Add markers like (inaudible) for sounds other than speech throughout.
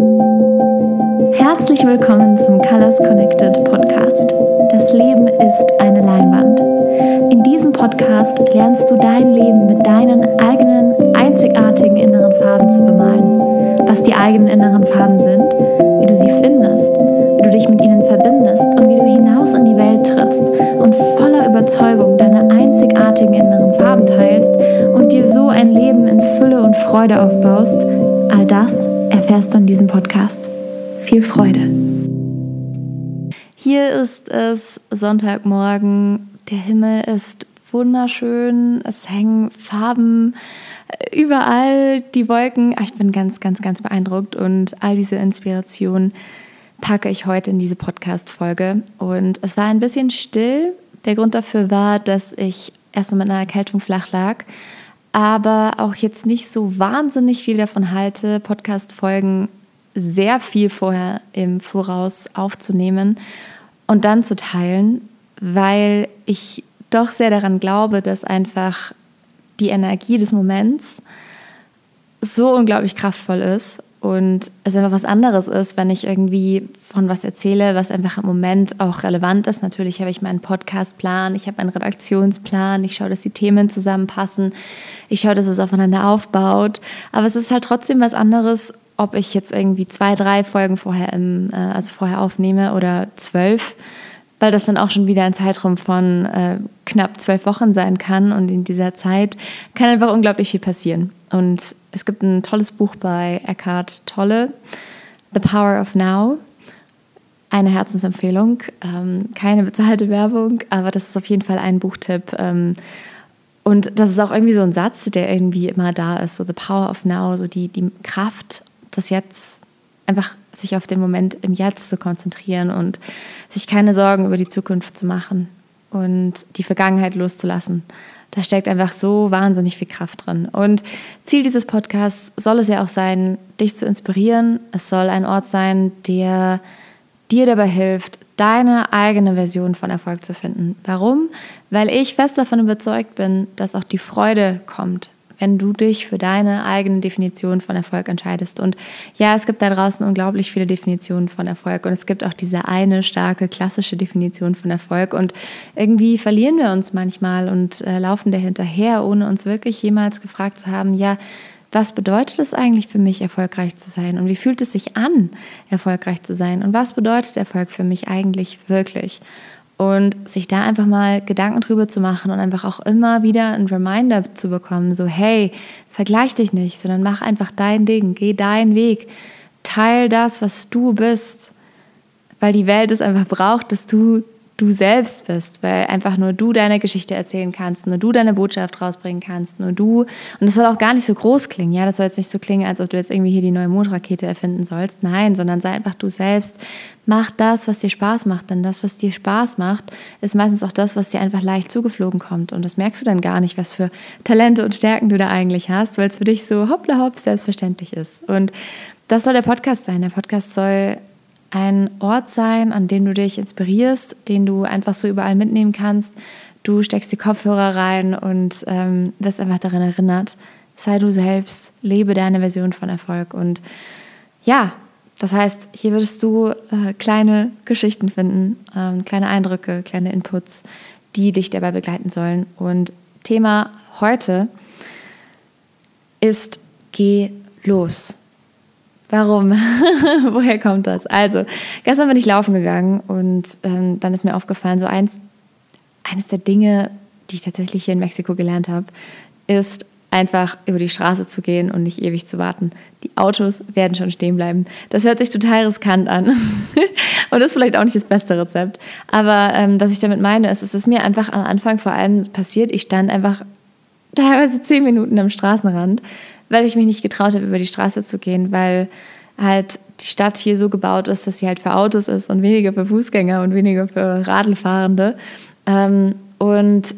Herzlich willkommen zum Colors Connected Podcast. Das Leben ist eine Leinwand. In diesem Podcast lernst du dein Leben mit deinen eigenen einzigartigen inneren Farben zu bemalen. Was die eigenen inneren Farben sind, wie du sie findest, wie du dich mit ihnen verbindest und wie du hinaus in die Welt trittst und voller Überzeugung deine einzigartigen inneren Farben teilst und dir so ein Leben in Fülle und Freude aufbaust, all das erfährst du in diesem Podcast. Viel Freude! Hier ist es Sonntagmorgen. Der Himmel ist wunderschön. Es hängen Farben überall, die Wolken. Ah, ich bin ganz, ganz, ganz beeindruckt und all diese Inspiration packe ich heute in diese Podcast-Folge. Und es war ein bisschen still. Der Grund dafür war, dass ich erstmal mit einer Erkältung flach lag, aber auch jetzt nicht so wahnsinnig viel davon halte, Podcast-Folgen sehr viel vorher im Voraus aufzunehmen und dann zu teilen, weil ich doch sehr daran glaube, dass einfach die Energie des Moments so unglaublich kraftvoll ist und es einfach was anderes ist, wenn ich irgendwie von was erzähle, was einfach im Moment auch relevant ist. Natürlich habe ich meinen Podcastplan, ich habe einen Redaktionsplan, ich schaue, dass die Themen zusammenpassen, ich schaue, dass es aufeinander aufbaut. Aber es ist halt trotzdem was anderes, ob ich jetzt irgendwie zwei, drei Folgen vorher, im, äh, also vorher aufnehme oder zwölf, weil das dann auch schon wieder ein Zeitraum von äh, knapp zwölf Wochen sein kann. Und in dieser Zeit kann einfach unglaublich viel passieren. Und es gibt ein tolles Buch bei Eckhart Tolle, The Power of Now. Eine Herzensempfehlung, ähm, keine bezahlte Werbung, aber das ist auf jeden Fall ein Buchtipp. Ähm, und das ist auch irgendwie so ein Satz, der irgendwie immer da ist, so the power of now, so die, die Kraft das Jetzt, einfach sich auf den Moment im Jetzt zu konzentrieren und sich keine Sorgen über die Zukunft zu machen und die Vergangenheit loszulassen. Da steckt einfach so wahnsinnig viel Kraft drin. Und Ziel dieses Podcasts soll es ja auch sein, dich zu inspirieren. Es soll ein Ort sein, der dir dabei hilft, deine eigene Version von Erfolg zu finden. Warum? Weil ich fest davon überzeugt bin, dass auch die Freude kommt, wenn du dich für deine eigene Definition von Erfolg entscheidest. Und ja, es gibt da draußen unglaublich viele Definitionen von Erfolg und es gibt auch diese eine starke klassische Definition von Erfolg und irgendwie verlieren wir uns manchmal und äh, laufen dahinterher, ohne uns wirklich jemals gefragt zu haben, ja, was bedeutet es eigentlich für mich, erfolgreich zu sein? Und wie fühlt es sich an, erfolgreich zu sein? Und was bedeutet Erfolg für mich eigentlich wirklich? Und sich da einfach mal Gedanken drüber zu machen und einfach auch immer wieder ein Reminder zu bekommen, so hey, vergleich dich nicht, sondern mach einfach dein Ding, geh deinen Weg, teil das, was du bist, weil die Welt es einfach braucht, dass du du selbst bist, weil einfach nur du deine Geschichte erzählen kannst, nur du deine Botschaft rausbringen kannst, nur du. Und das soll auch gar nicht so groß klingen, ja, das soll jetzt nicht so klingen, als ob du jetzt irgendwie hier die neue Mondrakete erfinden sollst. Nein, sondern sei einfach du selbst. Mach das, was dir Spaß macht, denn das, was dir Spaß macht, ist meistens auch das, was dir einfach leicht zugeflogen kommt. Und das merkst du dann gar nicht, was für Talente und Stärken du da eigentlich hast, weil es für dich so hoppla hopp selbstverständlich ist. Und das soll der Podcast sein. Der Podcast soll ein Ort sein, an dem du dich inspirierst, den du einfach so überall mitnehmen kannst. Du steckst die Kopfhörer rein und ähm, wirst einfach daran erinnert, sei du selbst, lebe deine Version von Erfolg. Und ja, das heißt, hier würdest du äh, kleine Geschichten finden, ähm, kleine Eindrücke, kleine Inputs, die dich dabei begleiten sollen. Und Thema heute ist Geh los. Warum? (laughs) Woher kommt das? Also, gestern bin ich laufen gegangen und ähm, dann ist mir aufgefallen, so eins, eines der Dinge, die ich tatsächlich hier in Mexiko gelernt habe, ist einfach über die Straße zu gehen und nicht ewig zu warten. Die Autos werden schon stehen bleiben. Das hört sich total riskant an (laughs) und ist vielleicht auch nicht das beste Rezept. Aber ähm, was ich damit meine, ist, es ist mir einfach am Anfang vor allem passiert, ich stand einfach teilweise zehn Minuten am Straßenrand, weil ich mich nicht getraut habe, über die Straße zu gehen, weil halt die Stadt hier so gebaut ist, dass sie halt für Autos ist und weniger für Fußgänger und weniger für Radlfahrende. Ähm, und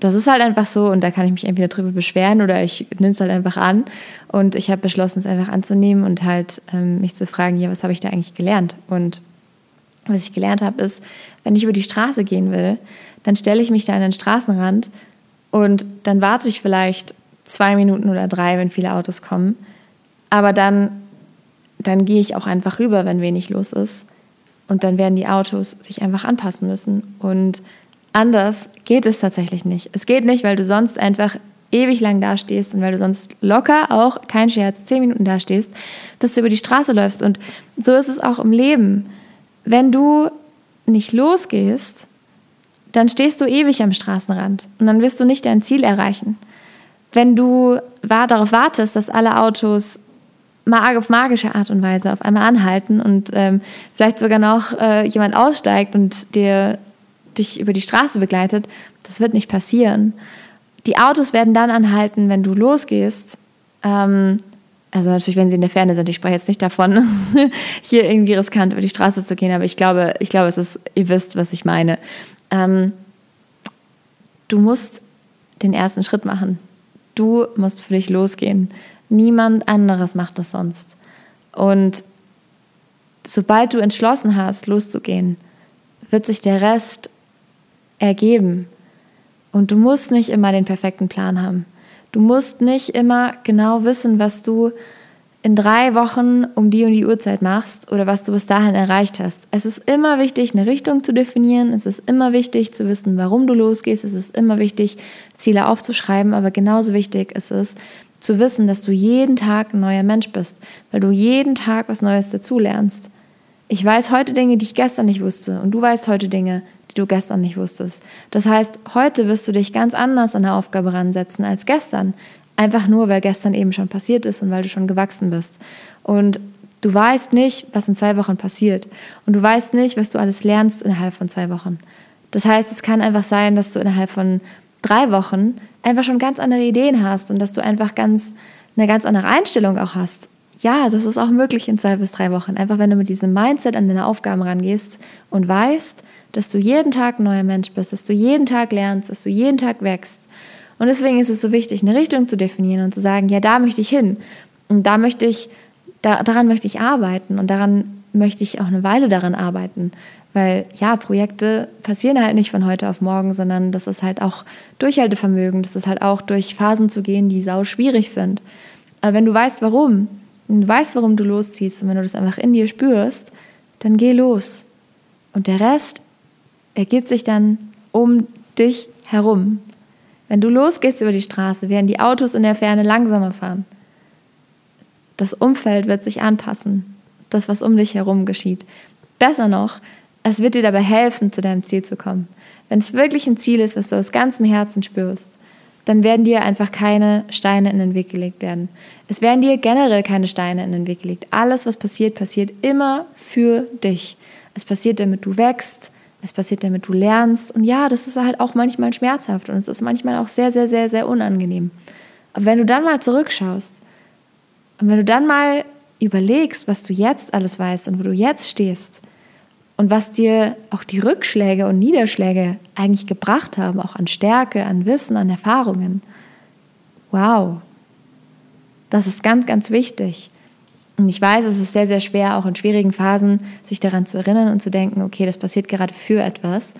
das ist halt einfach so und da kann ich mich entweder drüber beschweren oder ich nehme es halt einfach an. Und ich habe beschlossen, es einfach anzunehmen und halt ähm, mich zu fragen, ja, was habe ich da eigentlich gelernt? Und was ich gelernt habe, ist, wenn ich über die Straße gehen will, dann stelle ich mich da an den Straßenrand und dann warte ich vielleicht zwei Minuten oder drei, wenn viele Autos kommen. Aber dann dann gehe ich auch einfach rüber, wenn wenig los ist. Und dann werden die Autos sich einfach anpassen müssen. Und anders geht es tatsächlich nicht. Es geht nicht, weil du sonst einfach ewig lang dastehst und weil du sonst locker auch, kein Scherz, zehn Minuten dastehst, bis du über die Straße läufst. Und so ist es auch im Leben. Wenn du nicht losgehst, dann stehst du ewig am Straßenrand und dann wirst du nicht dein Ziel erreichen. Wenn du darauf wartest, dass alle Autos auf magische Art und Weise auf einmal anhalten und ähm, vielleicht sogar noch äh, jemand aussteigt und dir, dich über die Straße begleitet, das wird nicht passieren. Die Autos werden dann anhalten, wenn du losgehst. Ähm, also natürlich, wenn sie in der Ferne sind. Ich spreche jetzt nicht davon, (laughs) hier irgendwie riskant über die Straße zu gehen, aber ich glaube, ich glaube, es ist, ihr wisst, was ich meine. Ähm, du musst den ersten Schritt machen. Du musst für dich losgehen. Niemand anderes macht das sonst. Und sobald du entschlossen hast, loszugehen, wird sich der Rest ergeben. Und du musst nicht immer den perfekten Plan haben. Du musst nicht immer genau wissen, was du in drei Wochen um die und die Uhrzeit machst oder was du bis dahin erreicht hast. Es ist immer wichtig, eine Richtung zu definieren. Es ist immer wichtig zu wissen, warum du losgehst. Es ist immer wichtig, Ziele aufzuschreiben. Aber genauso wichtig ist es, zu wissen, dass du jeden Tag ein neuer Mensch bist, weil du jeden Tag was Neues dazulernst. Ich weiß heute Dinge, die ich gestern nicht wusste und du weißt heute Dinge, die du gestern nicht wusstest. Das heißt, heute wirst du dich ganz anders an der Aufgabe ransetzen als gestern. Einfach nur, weil gestern eben schon passiert ist und weil du schon gewachsen bist. Und du weißt nicht, was in zwei Wochen passiert. Und du weißt nicht, was du alles lernst innerhalb von zwei Wochen. Das heißt, es kann einfach sein, dass du innerhalb von drei Wochen einfach schon ganz andere Ideen hast und dass du einfach ganz eine ganz andere Einstellung auch hast. Ja, das ist auch möglich in zwei bis drei Wochen. Einfach wenn du mit diesem Mindset an deine Aufgaben rangehst und weißt, dass du jeden Tag ein neuer Mensch bist, dass du jeden Tag lernst, dass du jeden Tag wächst. Und deswegen ist es so wichtig, eine Richtung zu definieren und zu sagen, ja, da möchte ich hin. Und da möchte ich, da, daran möchte ich arbeiten und daran möchte ich auch eine Weile daran arbeiten. Weil ja, Projekte passieren halt nicht von heute auf morgen, sondern das ist halt auch Durchhaltevermögen, das ist halt auch durch Phasen zu gehen, die sau schwierig sind. Aber wenn du weißt, warum, wenn du weißt, warum du losziehst und wenn du das einfach in dir spürst, dann geh los. Und der Rest ergibt sich dann um dich herum. Wenn du losgehst über die Straße, werden die Autos in der Ferne langsamer fahren. Das Umfeld wird sich anpassen. Das, was um dich herum geschieht. Besser noch, es wird dir dabei helfen, zu deinem Ziel zu kommen. Wenn es wirklich ein Ziel ist, was du aus ganzem Herzen spürst, dann werden dir einfach keine Steine in den Weg gelegt werden. Es werden dir generell keine Steine in den Weg gelegt. Alles, was passiert, passiert immer für dich. Es passiert, damit du wächst. Es passiert, damit du lernst. Und ja, das ist halt auch manchmal schmerzhaft und es ist manchmal auch sehr, sehr, sehr, sehr unangenehm. Aber wenn du dann mal zurückschaust und wenn du dann mal überlegst, was du jetzt alles weißt und wo du jetzt stehst, und was dir auch die Rückschläge und Niederschläge eigentlich gebracht haben, auch an Stärke, an Wissen, an Erfahrungen. Wow, das ist ganz, ganz wichtig. Und ich weiß, es ist sehr, sehr schwer, auch in schwierigen Phasen, sich daran zu erinnern und zu denken, okay, das passiert gerade für etwas.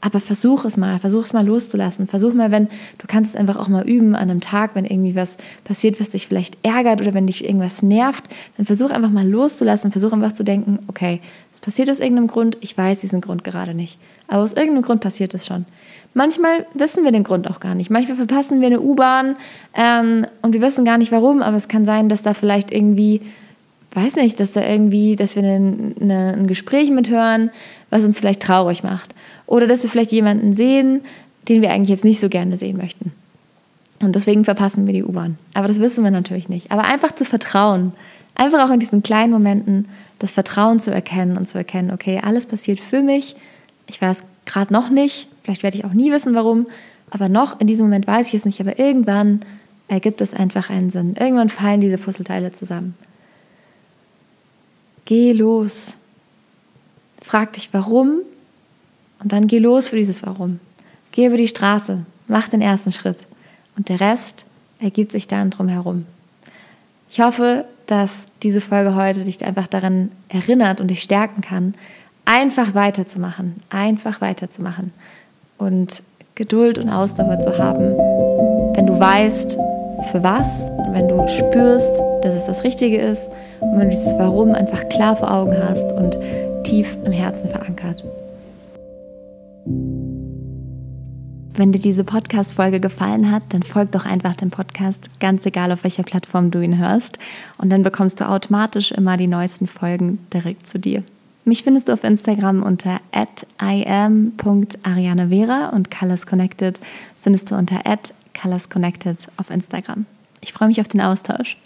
Aber versuch es mal, versuch es mal loszulassen. Versuch mal, wenn du kannst es einfach auch mal üben an einem Tag, wenn irgendwie was passiert, was dich vielleicht ärgert oder wenn dich irgendwas nervt, dann versuch einfach mal loszulassen. Versuch einfach zu denken, okay, passiert aus irgendeinem Grund, ich weiß diesen Grund gerade nicht. Aber aus irgendeinem Grund passiert es schon. Manchmal wissen wir den Grund auch gar nicht. Manchmal verpassen wir eine U-Bahn ähm, und wir wissen gar nicht warum, aber es kann sein, dass da vielleicht irgendwie, weiß nicht, dass da irgendwie, dass wir eine, ein Gespräch mithören, was uns vielleicht traurig macht. Oder dass wir vielleicht jemanden sehen, den wir eigentlich jetzt nicht so gerne sehen möchten. Und deswegen verpassen wir die U-Bahn. Aber das wissen wir natürlich nicht. Aber einfach zu vertrauen, einfach auch in diesen kleinen Momenten das Vertrauen zu erkennen und zu erkennen, okay, alles passiert für mich. Ich weiß gerade noch nicht, vielleicht werde ich auch nie wissen, warum, aber noch in diesem Moment weiß ich es nicht, aber irgendwann ergibt es einfach einen Sinn. Irgendwann fallen diese Puzzleteile zusammen. Geh los. Frag dich warum und dann geh los für dieses Warum. Geh über die Straße, mach den ersten Schritt und der Rest ergibt sich dann drumherum. Ich hoffe, dass diese Folge heute dich einfach daran erinnert und dich stärken kann, einfach weiterzumachen, einfach weiterzumachen und Geduld und Ausdauer zu haben, wenn du weißt, für was, wenn du spürst, dass es das Richtige ist und wenn du dieses Warum einfach klar vor Augen hast und tief im Herzen verankert. Wenn dir diese Podcast-Folge gefallen hat, dann folg doch einfach dem Podcast, ganz egal auf welcher Plattform du ihn hörst. Und dann bekommst du automatisch immer die neuesten Folgen direkt zu dir. Mich findest du auf Instagram unter im.arianevera und Colors Connected findest du unter colorsconnected auf Instagram. Ich freue mich auf den Austausch.